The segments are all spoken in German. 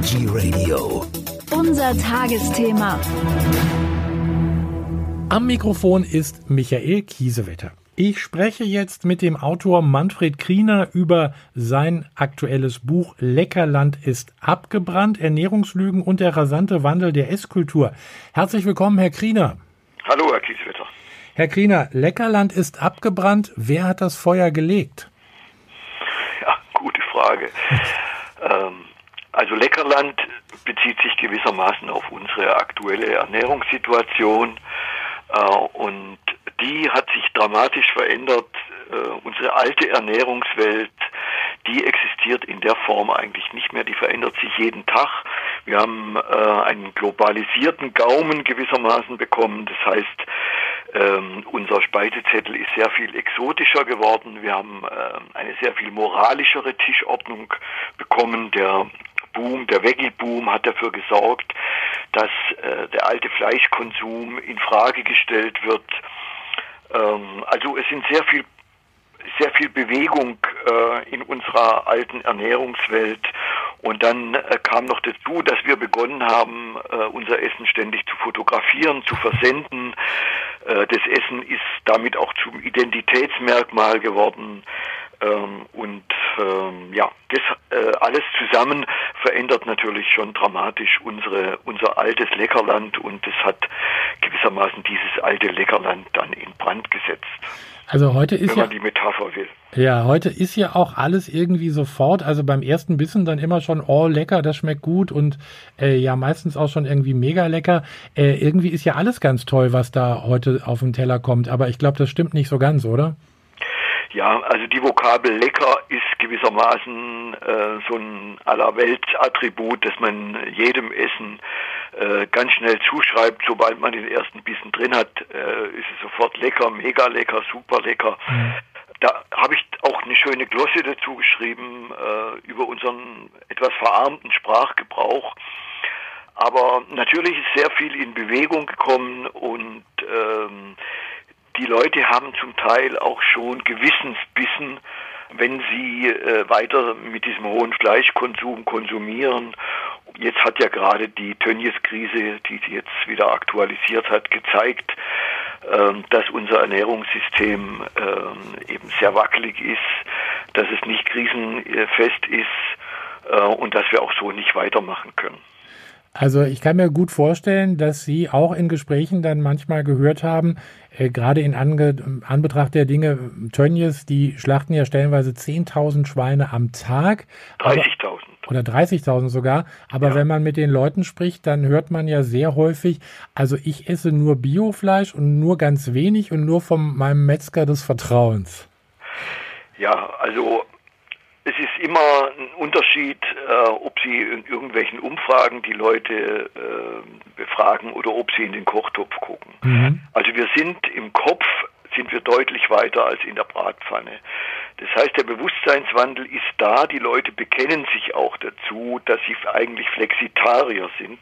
Energy Radio. Unser Tagesthema. Am Mikrofon ist Michael Kiesewetter. Ich spreche jetzt mit dem Autor Manfred Kriener über sein aktuelles Buch Leckerland ist abgebrannt, Ernährungslügen und der rasante Wandel der Esskultur. Herzlich willkommen, Herr Kriener. Hallo, Herr Kiesewetter. Herr Kriener, Leckerland ist abgebrannt. Wer hat das Feuer gelegt? Ja, gute Frage. ähm, also Leckerland bezieht sich gewissermaßen auf unsere aktuelle Ernährungssituation äh, und die hat sich dramatisch verändert. Äh, unsere alte Ernährungswelt, die existiert in der Form eigentlich nicht mehr. Die verändert sich jeden Tag. Wir haben äh, einen globalisierten Gaumen gewissermaßen bekommen. Das heißt, ähm, unser Speisezettel ist sehr viel exotischer geworden. Wir haben äh, eine sehr viel moralischere Tischordnung bekommen. Der Boom, der Veggie-Boom hat dafür gesorgt, dass äh, der alte Fleischkonsum in Frage gestellt wird. Ähm, also es sind sehr viel sehr viel Bewegung äh, in unserer alten Ernährungswelt. Und dann äh, kam noch dazu, dass wir begonnen haben, äh, unser Essen ständig zu fotografieren, zu versenden. Äh, das Essen ist damit auch zum Identitätsmerkmal geworden. Ähm, und ähm, ja, das äh, alles zusammen verändert natürlich schon dramatisch unsere, unser altes Leckerland und es hat gewissermaßen dieses alte Leckerland dann in Brand gesetzt. Also heute ist wenn ja man die Metapher will. Ja, heute ist ja auch alles irgendwie sofort, also beim ersten Bissen dann immer schon, oh lecker, das schmeckt gut und äh, ja meistens auch schon irgendwie mega lecker. Äh, irgendwie ist ja alles ganz toll, was da heute auf den Teller kommt, aber ich glaube, das stimmt nicht so ganz, oder? Ja, also die Vokabel lecker ist gewissermaßen äh, so ein Allerweltsattribut, das man jedem Essen äh, ganz schnell zuschreibt. Sobald man den ersten Bissen drin hat, äh, ist es sofort lecker, mega lecker, super lecker. Mhm. Da habe ich auch eine schöne Glosse dazu geschrieben äh, über unseren etwas verarmten Sprachgebrauch. Aber natürlich ist sehr viel in Bewegung gekommen und ähm, die Leute haben zum Teil auch schon Gewissensbissen, wenn sie äh, weiter mit diesem hohen Fleischkonsum konsumieren. Jetzt hat ja gerade die Tönnies-Krise, die sie jetzt wieder aktualisiert hat, gezeigt, äh, dass unser Ernährungssystem äh, eben sehr wackelig ist, dass es nicht krisenfest ist äh, und dass wir auch so nicht weitermachen können. Also ich kann mir gut vorstellen, dass Sie auch in Gesprächen dann manchmal gehört haben, äh, gerade in Ange Anbetracht der Dinge, Tönnies, die schlachten ja stellenweise 10.000 Schweine am Tag. 30.000. Oder 30.000 sogar. Aber ja. wenn man mit den Leuten spricht, dann hört man ja sehr häufig, also ich esse nur Biofleisch und nur ganz wenig und nur von meinem Metzger des Vertrauens. Ja, also es ist immer ein Unterschied, äh, ob Sie in irgendwelchen Umfragen die Leute äh, befragen oder ob Sie in den Kochtopf gucken. Mhm. Also wir sind im Kopf sind wir deutlich weiter als in der Bratpfanne. Das heißt, der Bewusstseinswandel ist da. Die Leute bekennen sich auch dazu, dass sie eigentlich Flexitarier sind.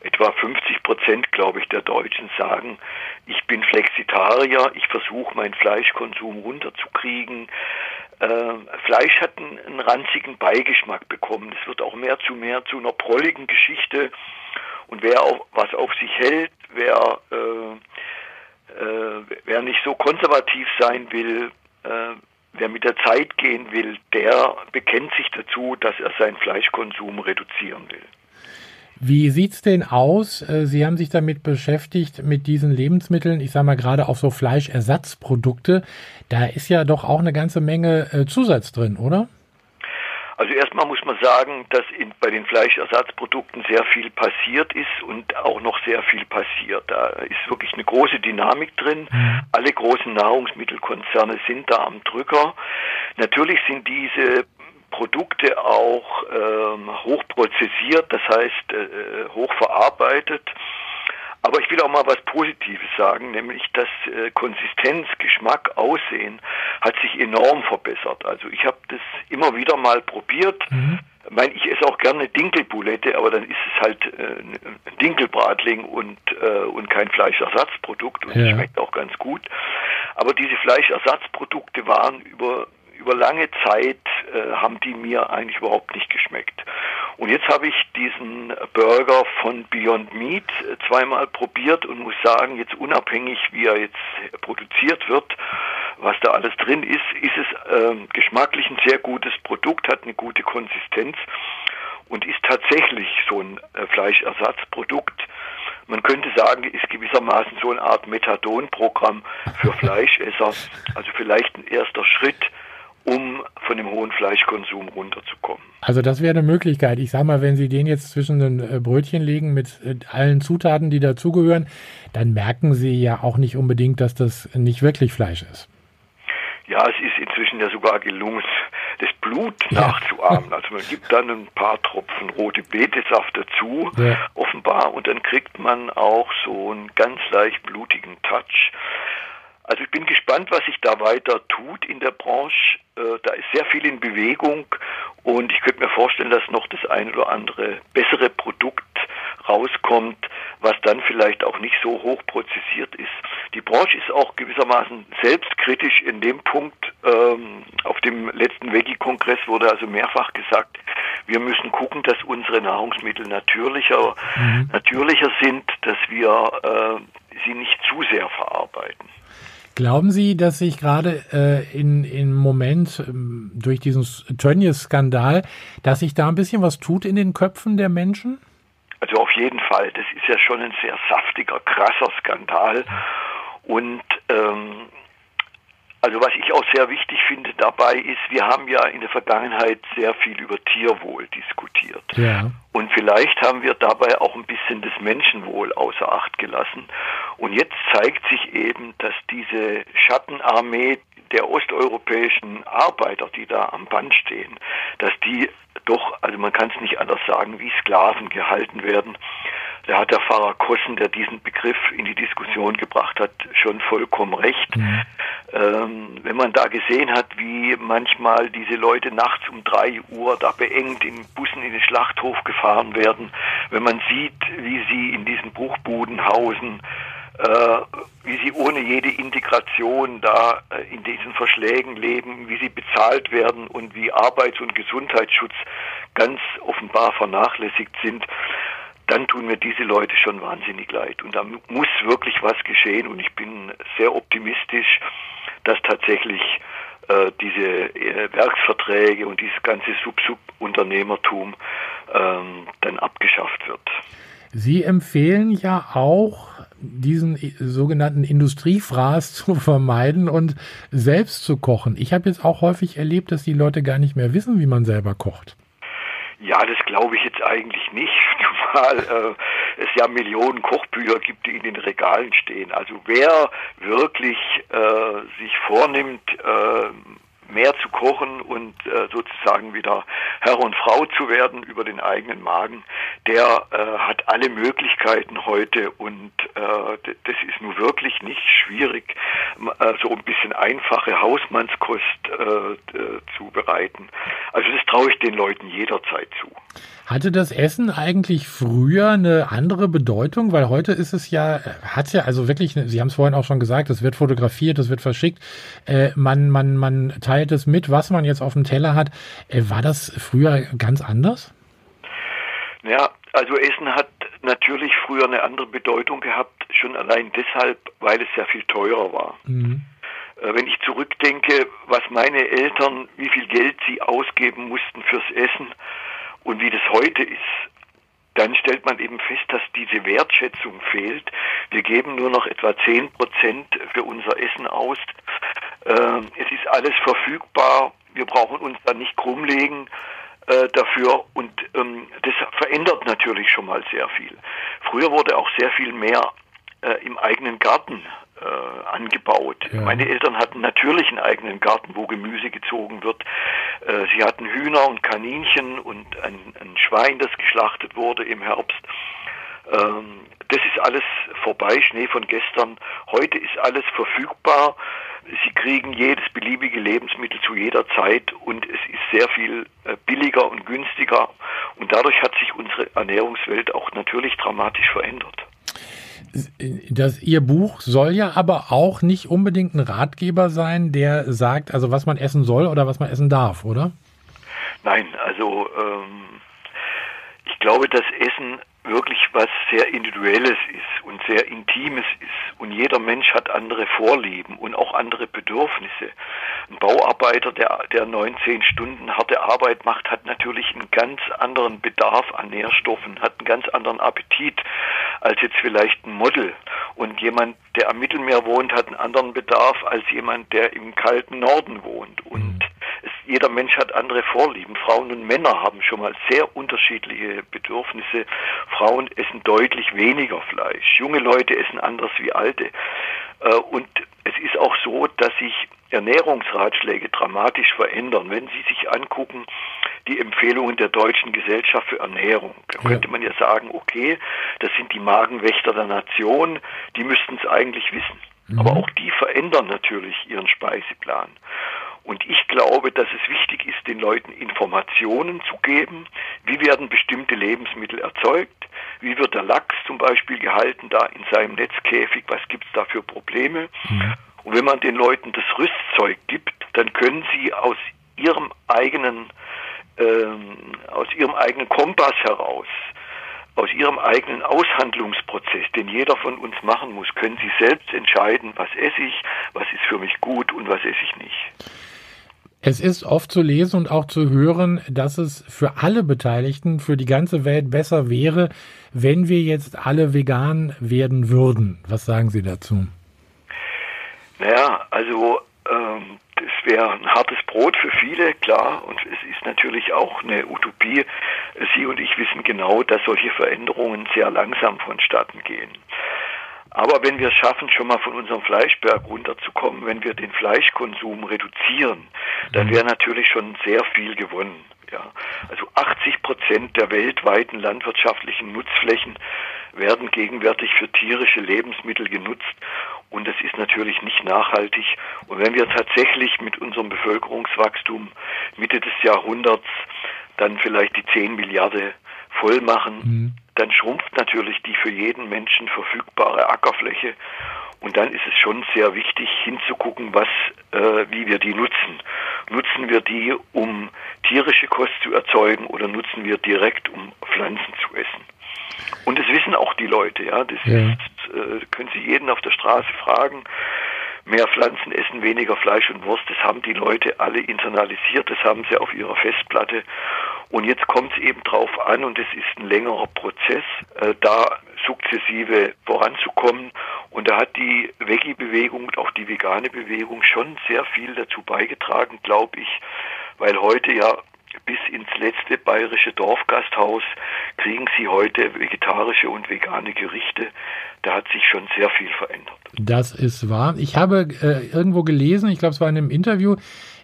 Etwa 50 Prozent, glaube ich, der Deutschen sagen, ich bin Flexitarier, ich versuche meinen Fleischkonsum runterzukriegen. Äh, Fleisch hat einen, einen, ranzigen Beigeschmack bekommen. Es wird auch mehr zu mehr zu einer prolligen Geschichte. Und wer auch was auf sich hält, wer, äh, äh, wer nicht so konservativ sein will, äh, wer mit der Zeit gehen will, der bekennt sich dazu, dass er seinen Fleischkonsum reduzieren will. Wie sieht's denn aus? Äh, Sie haben sich damit beschäftigt mit diesen Lebensmitteln, ich sage mal gerade auch so Fleischersatzprodukte. Da ist ja doch auch eine ganze Menge äh, Zusatz drin, oder? Also erstmal muss man sagen, dass in, bei den Fleischersatzprodukten sehr viel passiert ist und auch noch sehr viel passiert. Da ist wirklich eine große Dynamik drin. Mhm. Alle großen Nahrungsmittelkonzerne sind da am Drücker. Natürlich sind diese Produkte auch ähm, hochprozessiert, das heißt äh, hochverarbeitet. Aber ich will auch mal was Positives sagen, nämlich dass äh, Konsistenz, Geschmack, Aussehen hat sich enorm verbessert. Also ich habe das immer wieder mal probiert. Mhm. Ich meine, ich esse auch gerne Dinkelbulette, aber dann ist es halt äh, ein Dinkelbratling und, äh, und kein Fleischersatzprodukt und ja. schmeckt auch ganz gut. Aber diese Fleischersatzprodukte waren über über lange Zeit äh, haben die mir eigentlich überhaupt nicht geschmeckt. Und jetzt habe ich diesen Burger von Beyond Meat zweimal probiert und muss sagen, jetzt unabhängig, wie er jetzt produziert wird, was da alles drin ist, ist es äh, geschmacklich ein sehr gutes Produkt, hat eine gute Konsistenz und ist tatsächlich so ein äh, Fleischersatzprodukt. Man könnte sagen, ist gewissermaßen so eine Art Methadon-Programm für Fleischesser. Also vielleicht ein erster Schritt, um von dem hohen Fleischkonsum runterzukommen. Also das wäre eine Möglichkeit. Ich sage mal, wenn Sie den jetzt zwischen den äh, Brötchen legen mit äh, allen Zutaten, die dazugehören, dann merken Sie ja auch nicht unbedingt, dass das nicht wirklich Fleisch ist. Ja, es ist inzwischen ja sogar gelungen, das Blut ja. nachzuahmen. Also man gibt dann ein paar Tropfen rote Betesaft dazu, ja. offenbar, und dann kriegt man auch so einen ganz leicht blutigen Touch. Also ich bin gespannt, was sich da weiter tut in der Branche. Äh, da ist sehr viel in Bewegung und ich könnte mir vorstellen, dass noch das ein oder andere bessere Produkt rauskommt, was dann vielleicht auch nicht so hoch prozessiert ist. Die Branche ist auch gewissermaßen selbstkritisch in dem Punkt. Ähm, auf dem letzten Veggie-Kongress wurde also mehrfach gesagt, wir müssen gucken, dass unsere Nahrungsmittel natürlicher, mhm. natürlicher sind, dass wir äh, sie nicht zu sehr verarbeiten. Glauben Sie, dass sich gerade äh, in, im Moment ähm, durch diesen Tönnies-Skandal, dass sich da ein bisschen was tut in den Köpfen der Menschen? Also auf jeden Fall. Das ist ja schon ein sehr saftiger, krasser Skandal. Und ähm, also was ich auch sehr wichtig finde dabei ist, wir haben ja in der Vergangenheit sehr viel über Tierwohl diskutiert. Ja. Und vielleicht haben wir dabei auch ein bisschen das Menschenwohl außer Acht gelassen. Und jetzt zeigt sich eben, dass diese Schattenarmee der osteuropäischen Arbeiter, die da am Band stehen, dass die doch, also man kann es nicht anders sagen, wie Sklaven gehalten werden. Da hat der Pfarrer Kossen, der diesen Begriff in die Diskussion gebracht hat, schon vollkommen recht. Mhm. Ähm, wenn man da gesehen hat, wie manchmal diese Leute nachts um drei Uhr da beengt in Bussen in den Schlachthof gefahren werden, wenn man sieht, wie sie in diesen Bruchbuden hausen, wie sie ohne jede Integration da äh, in diesen Verschlägen leben, wie sie bezahlt werden und wie Arbeits- und Gesundheitsschutz ganz offenbar vernachlässigt sind, dann tun mir diese Leute schon wahnsinnig leid. Und da muss wirklich was geschehen und ich bin sehr optimistisch, dass tatsächlich äh, diese äh, Werksverträge und dieses ganze Sub-Sub-Unternehmertum ähm, dann abgeschafft wird. Sie empfehlen ja auch, diesen sogenannten Industriefraß zu vermeiden und selbst zu kochen. Ich habe jetzt auch häufig erlebt, dass die Leute gar nicht mehr wissen, wie man selber kocht. Ja, das glaube ich jetzt eigentlich nicht, zumal äh, es ja Millionen Kochbücher gibt, die in den Regalen stehen. Also wer wirklich äh, sich vornimmt, äh, mehr zu kochen und äh, sozusagen wieder Herr und Frau zu werden über den eigenen Magen, der äh, hat alle Möglichkeiten heute und äh, das ist nun wirklich nicht schwierig, äh, so ein bisschen einfache Hausmannskost äh, zu bereiten. Also das traue ich den Leuten jederzeit zu. Hatte das Essen eigentlich früher eine andere Bedeutung? Weil heute ist es ja, hat ja also wirklich, Sie haben es vorhin auch schon gesagt, es wird fotografiert, es wird verschickt, äh, man, man, man teilt es mit, was man jetzt auf dem Teller hat. Äh, war das früher ganz anders? Ja, also Essen hat natürlich früher eine andere Bedeutung gehabt, schon allein deshalb, weil es sehr viel teurer war. Mhm. Äh, wenn ich zurückdenke, was meine Eltern, wie viel Geld sie ausgeben mussten fürs Essen, und wie das heute ist, dann stellt man eben fest, dass diese Wertschätzung fehlt. Wir geben nur noch etwa 10 Prozent für unser Essen aus. Ähm, es ist alles verfügbar. Wir brauchen uns da nicht krummlegen äh, dafür. Und ähm, das verändert natürlich schon mal sehr viel. Früher wurde auch sehr viel mehr äh, im eigenen Garten äh, angebaut. Ja. Meine Eltern hatten natürlich einen eigenen Garten, wo Gemüse gezogen wird. Äh, sie hatten Hühner und Kaninchen und ein, ein Schwein, das geschlachtet wurde im Herbst. Ähm, das ist alles vorbei, Schnee von gestern. Heute ist alles verfügbar. Sie kriegen jedes beliebige Lebensmittel zu jeder Zeit und es ist sehr viel äh, billiger und günstiger. Und dadurch hat sich unsere Ernährungswelt auch natürlich dramatisch verändert das, Ihr Buch soll ja aber auch nicht unbedingt ein Ratgeber sein, der sagt, also was man essen soll oder was man essen darf, oder? Nein, also ähm, glaube, dass Essen wirklich was sehr Individuelles ist und sehr Intimes ist. Und jeder Mensch hat andere Vorlieben und auch andere Bedürfnisse. Ein Bauarbeiter, der, der 19 Stunden harte Arbeit macht, hat natürlich einen ganz anderen Bedarf an Nährstoffen, hat einen ganz anderen Appetit als jetzt vielleicht ein Model. Und jemand, der am Mittelmeer wohnt, hat einen anderen Bedarf als jemand, der im kalten Norden wohnt. Und jeder Mensch hat andere Vorlieben. Frauen und Männer haben schon mal sehr unterschiedliche Bedürfnisse. Frauen essen deutlich weniger Fleisch. Junge Leute essen anders wie alte. Äh, und es ist auch so, dass sich Ernährungsratschläge dramatisch verändern. Wenn Sie sich angucken, die Empfehlungen der Deutschen Gesellschaft für Ernährung, da ja. könnte man ja sagen, okay, das sind die Magenwächter der Nation, die müssten es eigentlich wissen. Mhm. Aber auch die verändern natürlich ihren Speiseplan. Und ich glaube, dass es wichtig ist, den Leuten Informationen zu geben. Wie werden bestimmte Lebensmittel erzeugt? Wie wird der Lachs zum Beispiel gehalten da in seinem Netzkäfig? Was gibt es da für Probleme? Mhm. Und wenn man den Leuten das Rüstzeug gibt, dann können sie aus ihrem eigenen, ähm, aus ihrem eigenen Kompass heraus aus ihrem eigenen Aushandlungsprozess, den jeder von uns machen muss, können sie selbst entscheiden, was esse ich, was ist für mich gut und was esse ich nicht. Es ist oft zu lesen und auch zu hören, dass es für alle Beteiligten, für die ganze Welt besser wäre, wenn wir jetzt alle vegan werden würden. Was sagen Sie dazu? Naja, also ähm, das wäre ein hartes Brot für viele, klar, und es ist natürlich auch eine Utopie. Sie und ich wissen genau, dass solche Veränderungen sehr langsam vonstatten gehen. Aber wenn wir es schaffen, schon mal von unserem Fleischberg runterzukommen, wenn wir den Fleischkonsum reduzieren, dann mhm. wäre natürlich schon sehr viel gewonnen. Ja, also 80 Prozent der weltweiten landwirtschaftlichen Nutzflächen werden gegenwärtig für tierische Lebensmittel genutzt und das ist natürlich nicht nachhaltig. Und wenn wir tatsächlich mit unserem Bevölkerungswachstum Mitte des Jahrhunderts dann vielleicht die 10 Milliarden voll machen, mhm dann schrumpft natürlich die für jeden Menschen verfügbare Ackerfläche. Und dann ist es schon sehr wichtig hinzugucken, was, äh, wie wir die nutzen. Nutzen wir die, um tierische Kost zu erzeugen oder nutzen wir direkt, um Pflanzen zu essen? Und das wissen auch die Leute, ja. Das ja. Ist, äh, können Sie jeden auf der Straße fragen. Mehr Pflanzen essen, weniger Fleisch und Wurst, das haben die Leute alle internalisiert, das haben sie auf ihrer Festplatte. Und jetzt kommt es eben drauf an, und es ist ein längerer Prozess, äh, da sukzessive voranzukommen. Und da hat die Veggie-Bewegung und auch die vegane Bewegung schon sehr viel dazu beigetragen, glaube ich, weil heute ja bis ins letzte bayerische Dorfgasthaus kriegen sie heute vegetarische und vegane Gerichte. Da hat sich schon sehr viel verändert. Das ist wahr. Ich habe äh, irgendwo gelesen, ich glaube, es war in einem Interview,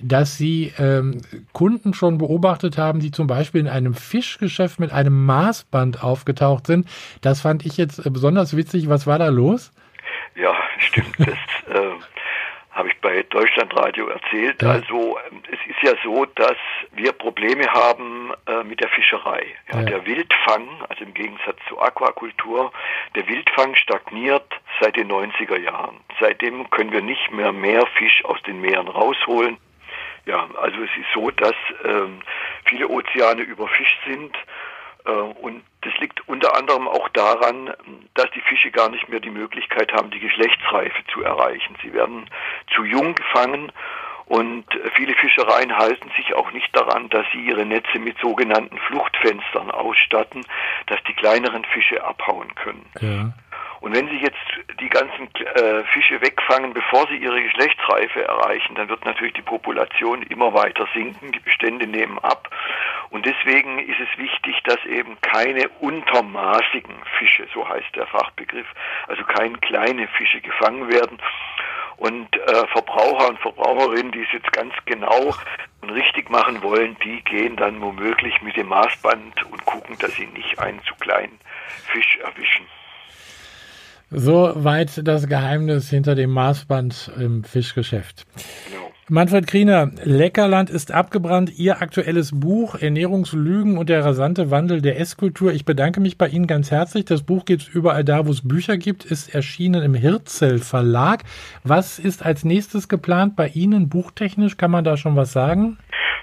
dass Sie ähm, Kunden schon beobachtet haben, die zum Beispiel in einem Fischgeschäft mit einem Maßband aufgetaucht sind. Das fand ich jetzt äh, besonders witzig. Was war da los? Ja, stimmt. Das äh, habe ich bei Deutschlandradio erzählt. Ja. Also ähm, es ist ja so, dass wir Probleme haben äh, mit der Fischerei. Ja, ja. Der Wildfang, also im Gegensatz zur Aquakultur, der Wildfang stagniert seit den 90er Jahren. Seitdem können wir nicht mehr mehr Fisch aus den Meeren rausholen. Ja, also es ist so, dass ähm, viele Ozeane überfischt sind äh, und das liegt unter anderem auch daran, dass die Fische gar nicht mehr die Möglichkeit haben, die Geschlechtsreife zu erreichen. Sie werden zu jung gefangen und viele Fischereien halten sich auch nicht daran, dass sie ihre Netze mit sogenannten Fluchtfenstern ausstatten, dass die kleineren Fische abhauen können. Ja. Und wenn Sie jetzt die ganzen äh, Fische wegfangen, bevor sie ihre Geschlechtsreife erreichen, dann wird natürlich die Population immer weiter sinken, die Bestände nehmen ab. Und deswegen ist es wichtig, dass eben keine untermaßigen Fische, so heißt der Fachbegriff, also keine kleine Fische gefangen werden. Und äh, Verbraucher und Verbraucherinnen, die es jetzt ganz genau und richtig machen wollen, die gehen dann womöglich mit dem Maßband und gucken, dass sie nicht einen zu kleinen Fisch erwischen. Soweit das Geheimnis hinter dem Maßband im Fischgeschäft. Genau. Manfred Kriener, Leckerland ist abgebrannt. Ihr aktuelles Buch Ernährungslügen und der rasante Wandel der Esskultur. Ich bedanke mich bei Ihnen ganz herzlich. Das Buch gibt es überall da, wo es Bücher gibt, ist erschienen im Hirzel Verlag. Was ist als nächstes geplant bei Ihnen buchtechnisch? Kann man da schon was sagen?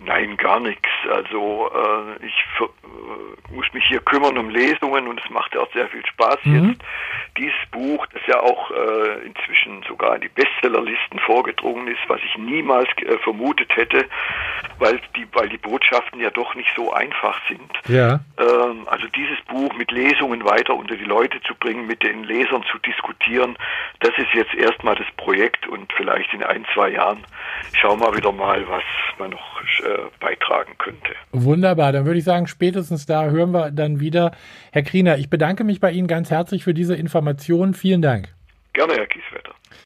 Nein, gar nichts. Also äh, ich äh, muss mich hier kümmern um Lesungen und es macht ja auch sehr viel Spaß Mhm. jetzt. Dieses Buch, das ja auch äh, inzwischen sogar in die Bestsellerlisten vorgedrungen ist, was ich niemals äh, vermutet hätte, weil die, weil die Botschaften ja doch nicht so einfach sind. Ja. Ähm, also dieses Buch mit Lesungen weiter unter die Leute zu bringen, mit den Lesern zu diskutieren, das ist jetzt erstmal das Projekt und vielleicht in ein, zwei Jahren schauen wir wieder mal, was man noch äh, beitragen könnte. Wunderbar, dann würde ich sagen, spätestens da hören wir dann wieder. Herr Kriener, ich bedanke mich bei Ihnen ganz herzlich für diese Informationen. Vielen Dank. Gerne, Herr Kiesel.